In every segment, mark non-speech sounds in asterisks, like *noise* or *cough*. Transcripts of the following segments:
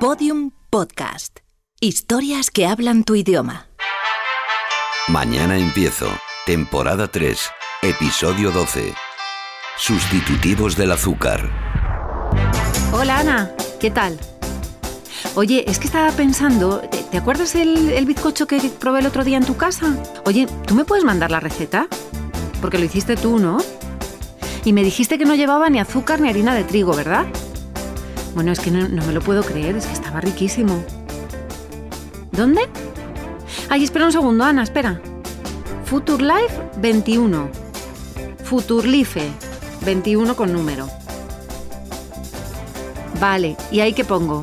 Podium Podcast. Historias que hablan tu idioma. Mañana empiezo. Temporada 3. Episodio 12. Sustitutivos del azúcar. Hola Ana, ¿qué tal? Oye, es que estaba pensando, ¿te, te acuerdas el, el bizcocho que probé el otro día en tu casa? Oye, ¿tú me puedes mandar la receta? Porque lo hiciste tú, ¿no? Y me dijiste que no llevaba ni azúcar ni harina de trigo, ¿verdad? Bueno, es que no, no me lo puedo creer, es que estaba riquísimo. ¿Dónde? Ay, espera un segundo, Ana, espera. Futurlife 21. Futurlife 21 con número. Vale, ¿y ahí qué pongo?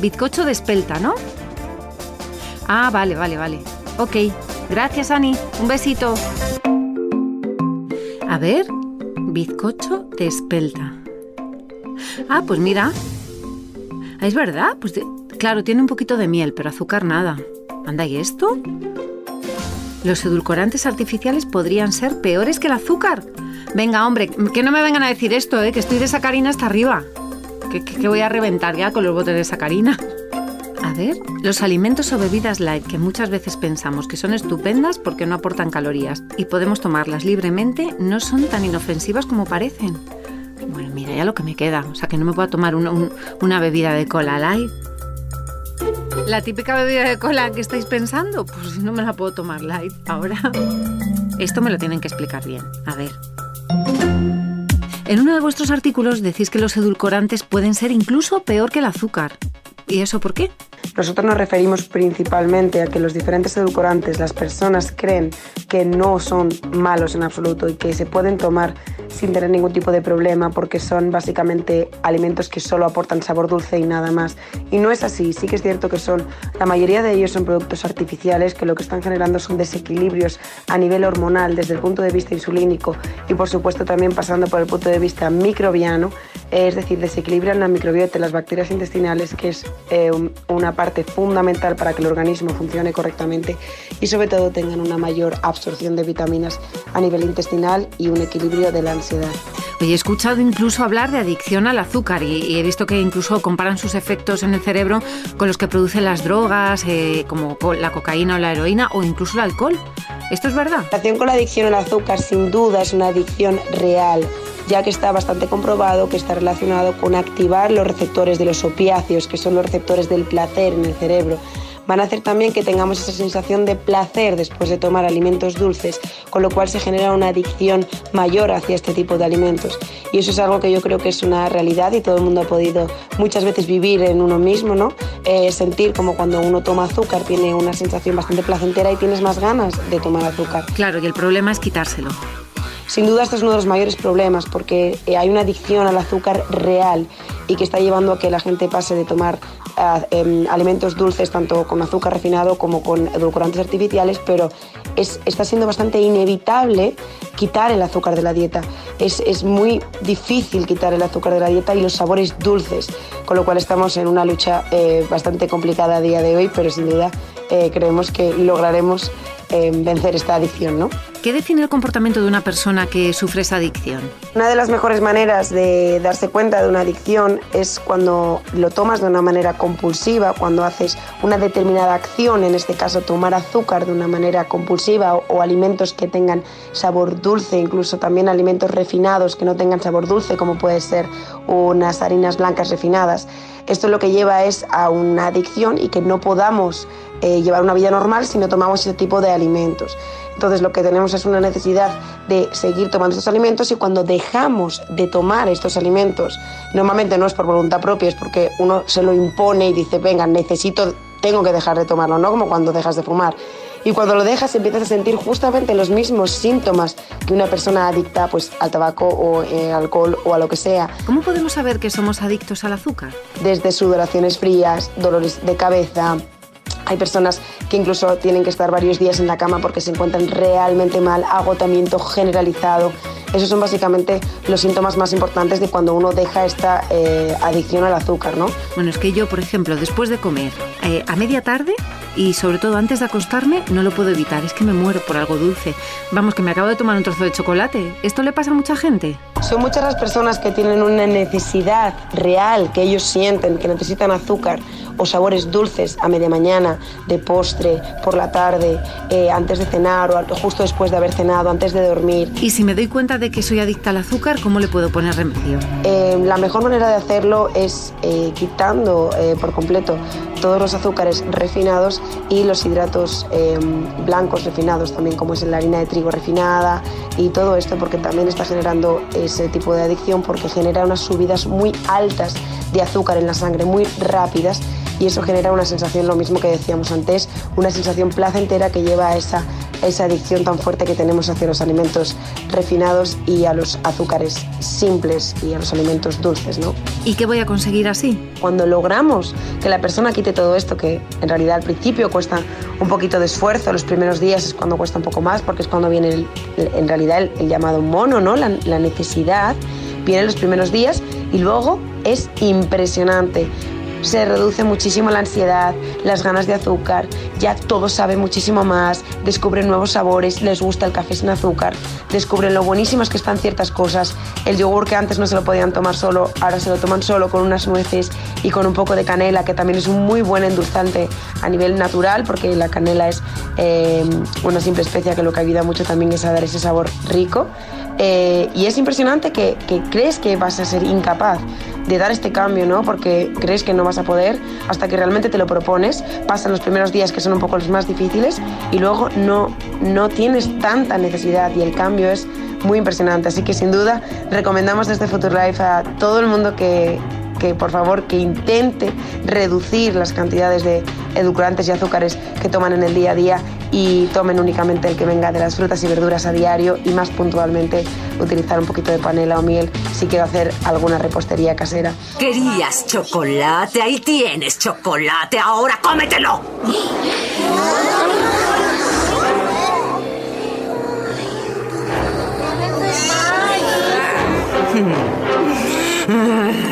Bizcocho de espelta, ¿no? Ah, vale, vale, vale. Ok, gracias, Ani. Un besito. A ver, bizcocho de espelta. Ah, pues mira. Ah, Es verdad, pues de- claro, tiene un poquito de miel, pero azúcar nada. Anda, ¿y esto? Los edulcorantes artificiales podrían ser peores que el azúcar. Venga, hombre, que no me vengan a decir esto, ¿eh? que estoy de sacarina hasta arriba. Que- que voy a reventar ya con los botes de sacarina. A ver, los alimentos o bebidas light que muchas veces pensamos que son estupendas porque no aportan calorías y podemos tomarlas libremente no son tan inofensivas como parecen. Bueno, mira ya lo que me queda, o sea que no me puedo tomar un- un- una bebida de cola light. La típica bebida de cola que estáis pensando, pues no me la puedo tomar light ahora. Esto me lo tienen que explicar bien. A ver. En uno de vuestros artículos decís que los edulcorantes pueden ser incluso peor que el azúcar. ¿Y eso por qué? Nosotros nos referimos principalmente a que los diferentes edulcorantes, las personas creen que no son malos en absoluto y que se pueden tomar sin tener ningún tipo de problema porque son básicamente alimentos que solo aportan sabor dulce y nada más. Y no es así, sí que es cierto que son, la mayoría de ellos son productos artificiales que lo que están generando son desequilibrios a nivel hormonal desde el punto de vista insulínico y por supuesto también pasando por el punto de vista microbiano, es decir, desequilibran la microbiota, las bacterias intestinales, que es eh, un- una parte fundamental para que el organismo funcione correctamente y sobre todo tengan una mayor absorción de vitaminas a nivel intestinal y un equilibrio de la he escuchado incluso hablar de adicción al azúcar y, he visto que incluso comparan sus efectos en el cerebro con los que producen las drogas, eh, como co- la cocaína o la heroína o incluso el alcohol. ¿Esto es verdad? La relación con la adicción al azúcar sin duda es una adicción real, ya que está bastante comprobado que está relacionado con activar los receptores de los opiáceos, que son los receptores del placer en el cerebro. Van a hacer también que tengamos esa sensación de placer después de tomar alimentos dulces, con lo cual se genera una adicción mayor hacia este tipo de alimentos. Y eso es algo que yo creo que es una realidad y todo el mundo ha podido muchas veces vivir en uno mismo, ¿no? Eh, sentir como cuando uno toma azúcar tiene una sensación bastante placentera y tienes más ganas de tomar azúcar. Claro, y el problema es quitárselo. Sin duda este es uno de los mayores problemas porque eh, hay una adicción al azúcar real y que está llevando a que la gente pase de tomar em, alimentos dulces tanto con azúcar refinado como con edulcorantes artificiales, pero es, está siendo bastante inevitable quitar el azúcar de la dieta. Es, es muy difícil quitar el azúcar de la dieta y los sabores dulces, con lo cual estamos en una lucha eh, bastante complicada a día de hoy, pero sin duda eh, creemos que lograremos eh, vencer esta adicción, ¿no? ¿Qué define el comportamiento de una persona que sufre esa adicción? Una de las mejores maneras de darse cuenta de una adicción es cuando lo tomas de una manera compulsiva, cuando haces una determinada acción, en este caso tomar azúcar de una manera compulsiva o, o alimentos que tengan sabor dulce, incluso también alimentos refinados que no tengan sabor dulce, como puede ser unas harinas blancas refinadas. Esto lo que lleva es a una adicción y que no podamos eh, llevar una vida normal si no tomamos ese tipo de alimentos. Entonces lo que tenemos es una necesidad de seguir tomando estos alimentos y cuando dejamos de tomar estos alimentos, normalmente no es por voluntad propia, es porque uno se lo impone y dice, venga, necesito, tengo que dejar de tomarlo, ¿no? Como cuando dejas de fumar. Y cuando lo dejas empiezas a sentir justamente los mismos síntomas que una persona adicta pues, al tabaco o eh, alcohol o a lo que sea. ¿Cómo podemos saber que somos adictos al azúcar? Desde sudoraciones frías, dolores de cabeza, hay personas que incluso tienen que estar varios días en la cama porque se encuentran realmente mal, agotamiento generalizado. Esos son básicamente los síntomas más importantes de cuando uno deja esta eh, adicción al azúcar, ¿no? Bueno, es que yo, por ejemplo, después de comer, eh, a media tarde y sobre todo antes de acostarme, no lo puedo evitar. Es que me muero por algo dulce. Vamos, que me acabo de tomar un trozo de chocolate. ¿Esto le pasa a mucha gente? Son muchas las personas que tienen una necesidad real, que ellos sienten, que necesitan azúcar o sabores dulces a media mañana, de postre, por la tarde, eh, antes de cenar o justo después de haber cenado, antes de dormir. Y si me doy cuenta de que soy adicta al azúcar, ¿cómo le puedo poner remedio? Eh, la mejor manera de hacerlo es eh, quitando por completo todos los azúcares refinados y los hidratos blancos refinados, también como es la harina de trigo refinada y todo esto, porque también está generando ese tipo de adicción porque genera unas subidas muy altas de azúcar en la sangre, muy rápidas y eso genera una sensación, lo mismo que decíamos antes, una sensación placentera que lleva a esa, esa adicción tan fuerte que tenemos hacia los alimentos refinados y a los azúcares simples y a los alimentos dulces. ¿no? ¿Y qué voy a conseguir así? Cuando logramos que la persona quite todo esto, que en realidad al principio cuesta un poquito de esfuerzo, los primeros días es cuando cuesta un poco más, porque es cuando viene en realidad el, llamado mono, ¿no? la, la necesidad, viene los primeros días y luego es impresionante se reduce muchísimo la ansiedad, las ganas de azúcar, ya todo sabe muchísimo más, descubren nuevos sabores, les gusta el café sin azúcar, descubren lo buenísimas que están ciertas cosas, el yogur que antes no se lo podían tomar solo, ahora se lo toman solo con unas nueces y con un poco de canela, que también es un muy buen endulzante a nivel natural, porque la canela es eh, una simple especia que lo que ayuda mucho también es a dar ese sabor rico. Eh, y es impresionante que, crees que vas a ser incapaz de dar este cambio, ¿no? Porque crees que no vas a poder hasta que realmente te lo propones. Pasan los primeros días que son un poco los más difíciles y luego no, no tienes tanta necesidad y el cambio es muy impresionante. Así que sin duda recomendamos desde Future Life a todo el mundo que, que por favor que intente reducir las cantidades de edulcorantes y azúcares que toman en el día a día y tomen únicamente el que venga de las frutas y verduras a diario y más puntualmente utilizar un poquito de panela o miel si quiero hacer alguna repostería casera. ¿Querías chocolate? Ahí tienes chocolate, ahora cómetelo. *laughs*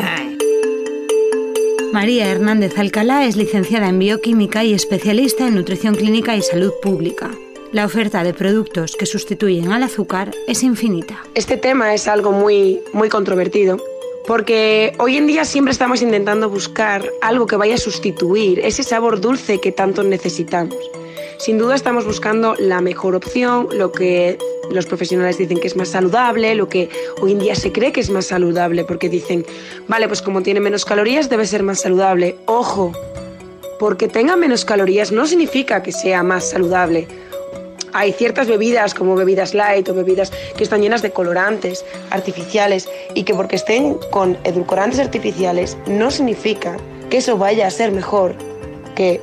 María Hernández Alcalá es licenciada en bioquímica y especialista en nutrición clínica y salud pública. La oferta de productos que sustituyen al azúcar es infinita. Este tema es algo muy, muy controvertido porque hoy en día siempre estamos intentando buscar algo que vaya a sustituir ese sabor dulce que tanto necesitamos. Sin duda estamos buscando la mejor opción, lo que los profesionales dicen que es más saludable, lo que hoy en día se cree que es más saludable, porque dicen, vale, pues como tiene menos calorías debe ser más saludable. Ojo, porque tenga menos calorías no significa que sea más saludable. Hay ciertas bebidas como bebidas light o bebidas que están llenas de colorantes artificiales y que porque estén con edulcorantes artificiales no significa que eso vaya a ser mejor que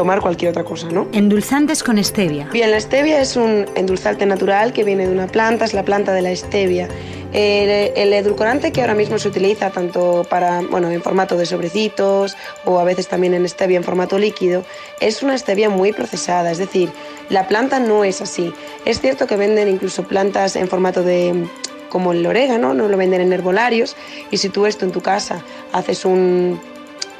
tomar cualquier otra cosa, ¿no? Endulzantes con stevia. Bien, la stevia es un endulzante natural que viene de una planta, es la planta de la stevia. El, edulcorante que ahora mismo se utiliza tanto para, bueno, en formato de sobrecitos o a veces también en stevia en formato líquido, es una stevia muy procesada, es decir, la planta no es así. Es cierto que venden incluso plantas en formato de como el orégano, no lo venden en herbolarios y si tú esto en tu casa haces un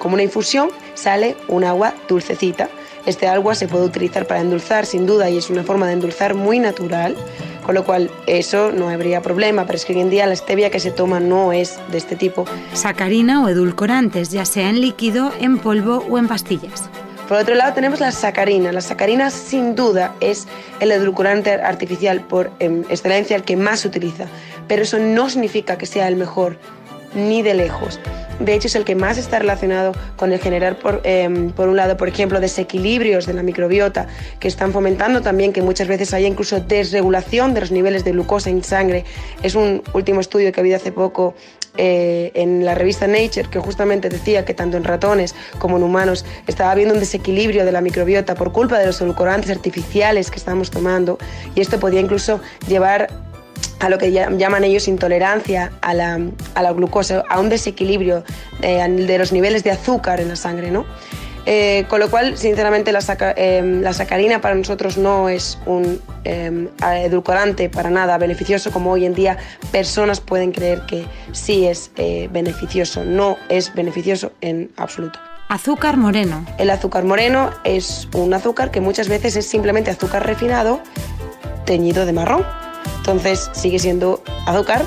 como una infusión, sale un agua dulcecita. Este agua se puede utilizar para endulzar sin duda y es una forma de endulzar muy natural, con lo cual eso no habría problema, pero es que hoy en día la stevia que se toma no es de este tipo. Sacarina o edulcorantes, ya sea en líquido, en polvo o en pastillas. Por otro lado tenemos la sacarina. La sacarina sin duda es el edulcorante artificial por em, excelencia el que más se utiliza, pero eso no significa que sea el mejor ni de lejos. De hecho, es el que más está relacionado con el generar, por, em, por, un lado, por ejemplo, desequilibrios de la microbiota, que están fomentando también que muchas veces haya incluso desregulación de los niveles de glucosa en sangre. Es un último estudio que ha habido hace poco eh, en la revista Nature, que justamente decía que tanto en ratones como en humanos estaba habiendo un desequilibrio de la microbiota por culpa de los edulcorantes artificiales que estamos tomando, y esto podía incluso llevar a lo que llaman ellos intolerancia a la, a la glucosa, a un desequilibrio de, de, los niveles de azúcar en la sangre, ¿no? Eh, con lo cual, sinceramente, la, em, la, sacarina para nosotros no es un em, edulcorante para nada beneficioso, como hoy en día personas pueden creer que sí es eh, beneficioso. No es beneficioso en absoluto. Azúcar moreno. El azúcar moreno es un azúcar que muchas veces es simplemente azúcar refinado teñido de marrón. Entonces sigue siendo azúcar,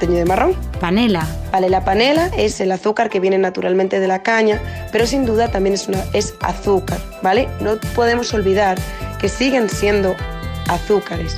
teñido de marrón. Panela. Vale, la panela es el azúcar que viene naturalmente de la caña, pero sin duda también es, una, es azúcar, ¿vale? No podemos olvidar que siguen siendo azúcares.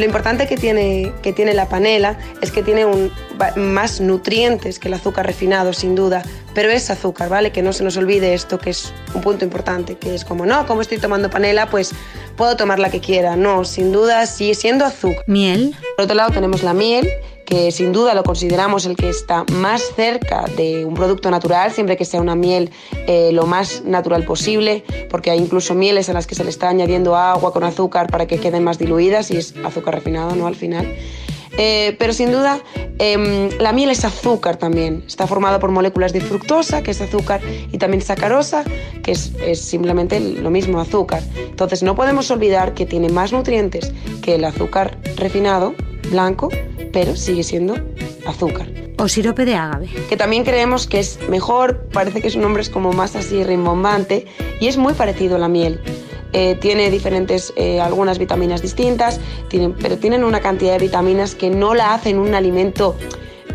Lo importante que tiene, que tiene la panela es que tiene un, más nutrientes que el azúcar refinado, sin duda, pero es azúcar, ¿vale? Que no se nos olvide esto, que es un punto importante, que es como, no, como estoy tomando panela, pues puedo tomar la que quiera. No, sin duda sigue siendo azúcar. Miel. Por otro lado tenemos la miel, que sin duda lo consideramos el que está más cerca de un producto natural, siempre que sea una miel eh, lo más natural posible, porque hay incluso mieles a las que se le está añadiendo agua con azúcar para que queden más diluidas y es azúcar refinado, ¿no? Al final. Eh, pero sin duda, em, la miel es azúcar también. Está formada por moléculas de fructosa, que es azúcar, y también sacarosa, que es, es, simplemente lo mismo azúcar. Entonces no podemos olvidar que tiene más nutrientes que el azúcar refinado, blanco, pero sigue siendo azúcar. O sirope de agave. Que también creemos que es mejor, parece que su nombre es como más así rimbombante y es muy parecido a la miel. Eh, tiene diferentes, eh, algunas vitaminas distintas, tienen, pero tienen una cantidad de vitaminas que no la hacen un alimento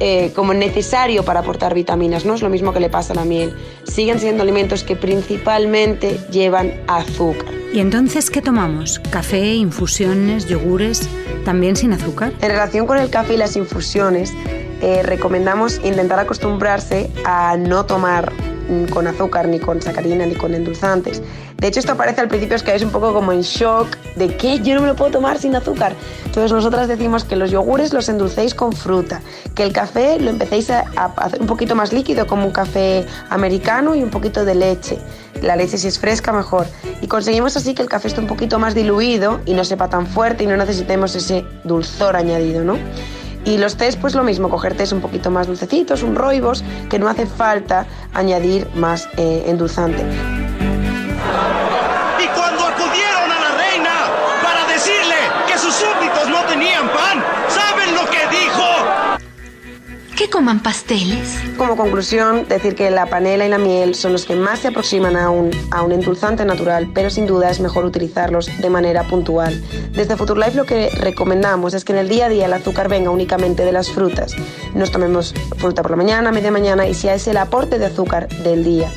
eh, como necesario para aportar vitaminas. No es lo mismo que le pasa a la miel. Siguen siendo alimentos que principalmente llevan azúcar. ¿Y entonces qué tomamos? ¿Café, infusiones, yogures, también sin azúcar? En relación con el café y las infusiones, eh, recomendamos intentar acostumbrarse a no tomar mm, con azúcar, ni con sacarina, ni con endulzantes. De hecho, esto parece al principio es que es un poco como en shock de que yo no me lo puedo tomar sin azúcar. Entonces nosotras decimos que los yogures los endulcéis con fruta, que el café lo empecéis a hacer un poquito más líquido como un café americano y un poquito de leche. La leche si es fresca mejor. Y conseguimos así que el café esté un poquito más diluido y no sepa tan fuerte y no necesitemos ese dulzor añadido, ¿no? Y los tés, pues lo mismo, coger tés un poquito más dulcecitos, un roibos, que no hace falta añadir más eh, endulzante. Coman pasteles? Como conclusión, decir que la panela y la miel son los que más se aproximan a un, a un endulzante natural, pero sin duda es mejor utilizarlos de manera puntual. Desde Futurelife lo que recomendamos es que en el día a día el azúcar venga únicamente de las frutas. Nos tomemos fruta por la mañana, media mañana y sea ese el aporte de azúcar del día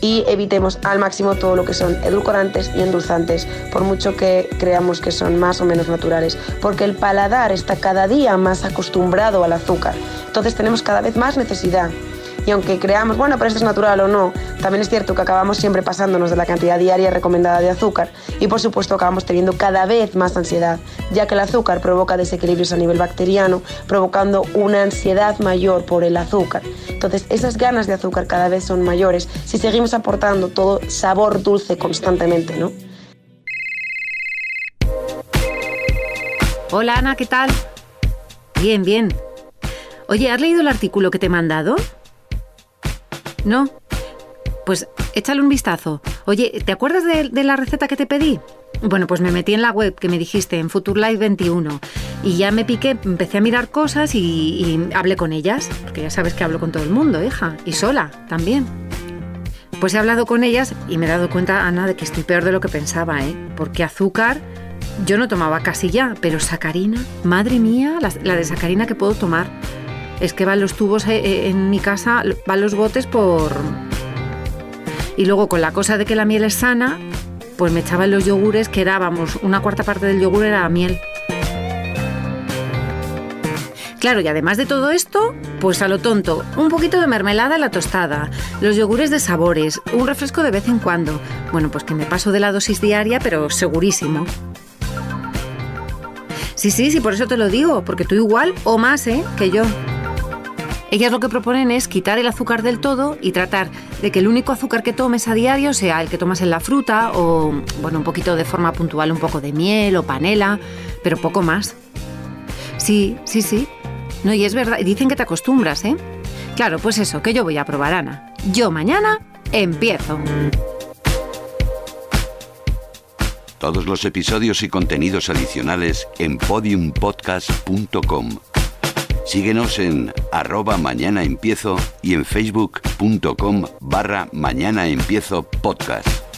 y evitemos al máximo todo lo que son edulcorantes y endulzantes, por mucho que creamos que son más o menos naturales, porque el paladar está cada día más acostumbrado al azúcar. Entonces tenemos cada vez más necesidad. Y aunque creamos, bueno, pero esto es natural o no, también es cierto que acabamos siempre pasándonos de la cantidad diaria recomendada de azúcar y por supuesto acabamos teniendo cada vez más ansiedad, ya que el azúcar provoca desequilibrios a nivel bacteriano, provocando una ansiedad mayor por el azúcar. Entonces esas ganas de azúcar cada vez son mayores si seguimos aportando todo sabor dulce constantemente, ¿no? Hola Ana, ¿qué tal? Bien, bien. Oye, ¿has leído el artículo que te he mandado? ¿No? Pues échale un vistazo. Oye, ¿te acuerdas de, la receta que te pedí? Bueno, pues me metí en la web que me dijiste, en Futurelife 21, y ya me piqué, empecé a mirar cosas y, hablé con ellas, porque ya sabes que hablo con todo el mundo, hija, y sola también. Pues he hablado con ellas y me he dado cuenta, Ana, de que estoy peor de lo que pensaba, ¿eh? Porque azúcar yo no tomaba casi ya, pero sacarina, madre mía, la de sacarina que puedo tomar. Es que van los tubos eh, en mi casa, van los botes por... Y luego con la cosa de que la miel es sana, pues me echaban los yogures, que era, vamos, una cuarta parte del yogur era miel. Claro, y además de todo esto, pues a lo tonto, un poquito de mermelada en la tostada, los yogures de sabores, un refresco de vez en cuando. Bueno, pues que me paso de la dosis diaria, pero segurísimo. Sí, sí, sí, por eso te lo digo, porque tú igual o más, ¿eh? Que yo. Ellas lo que proponen es quitar el azúcar del todo y tratar de que el único azúcar que tomes a diario sea el que tomas en la fruta o, bueno, un poquito de forma puntual, un poco de miel o panela, pero poco más. Sí, sí, sí. No, y es verdad, dicen que te acostumbras, ¿eh? Claro, pues eso, que yo voy a probar, Ana. Yo mañana empiezo. Todos los episodios y contenidos adicionales en podiumpodcast.com. Síguenos en arroba mañana empiezo y en facebook.com barra mañana empiezo podcast.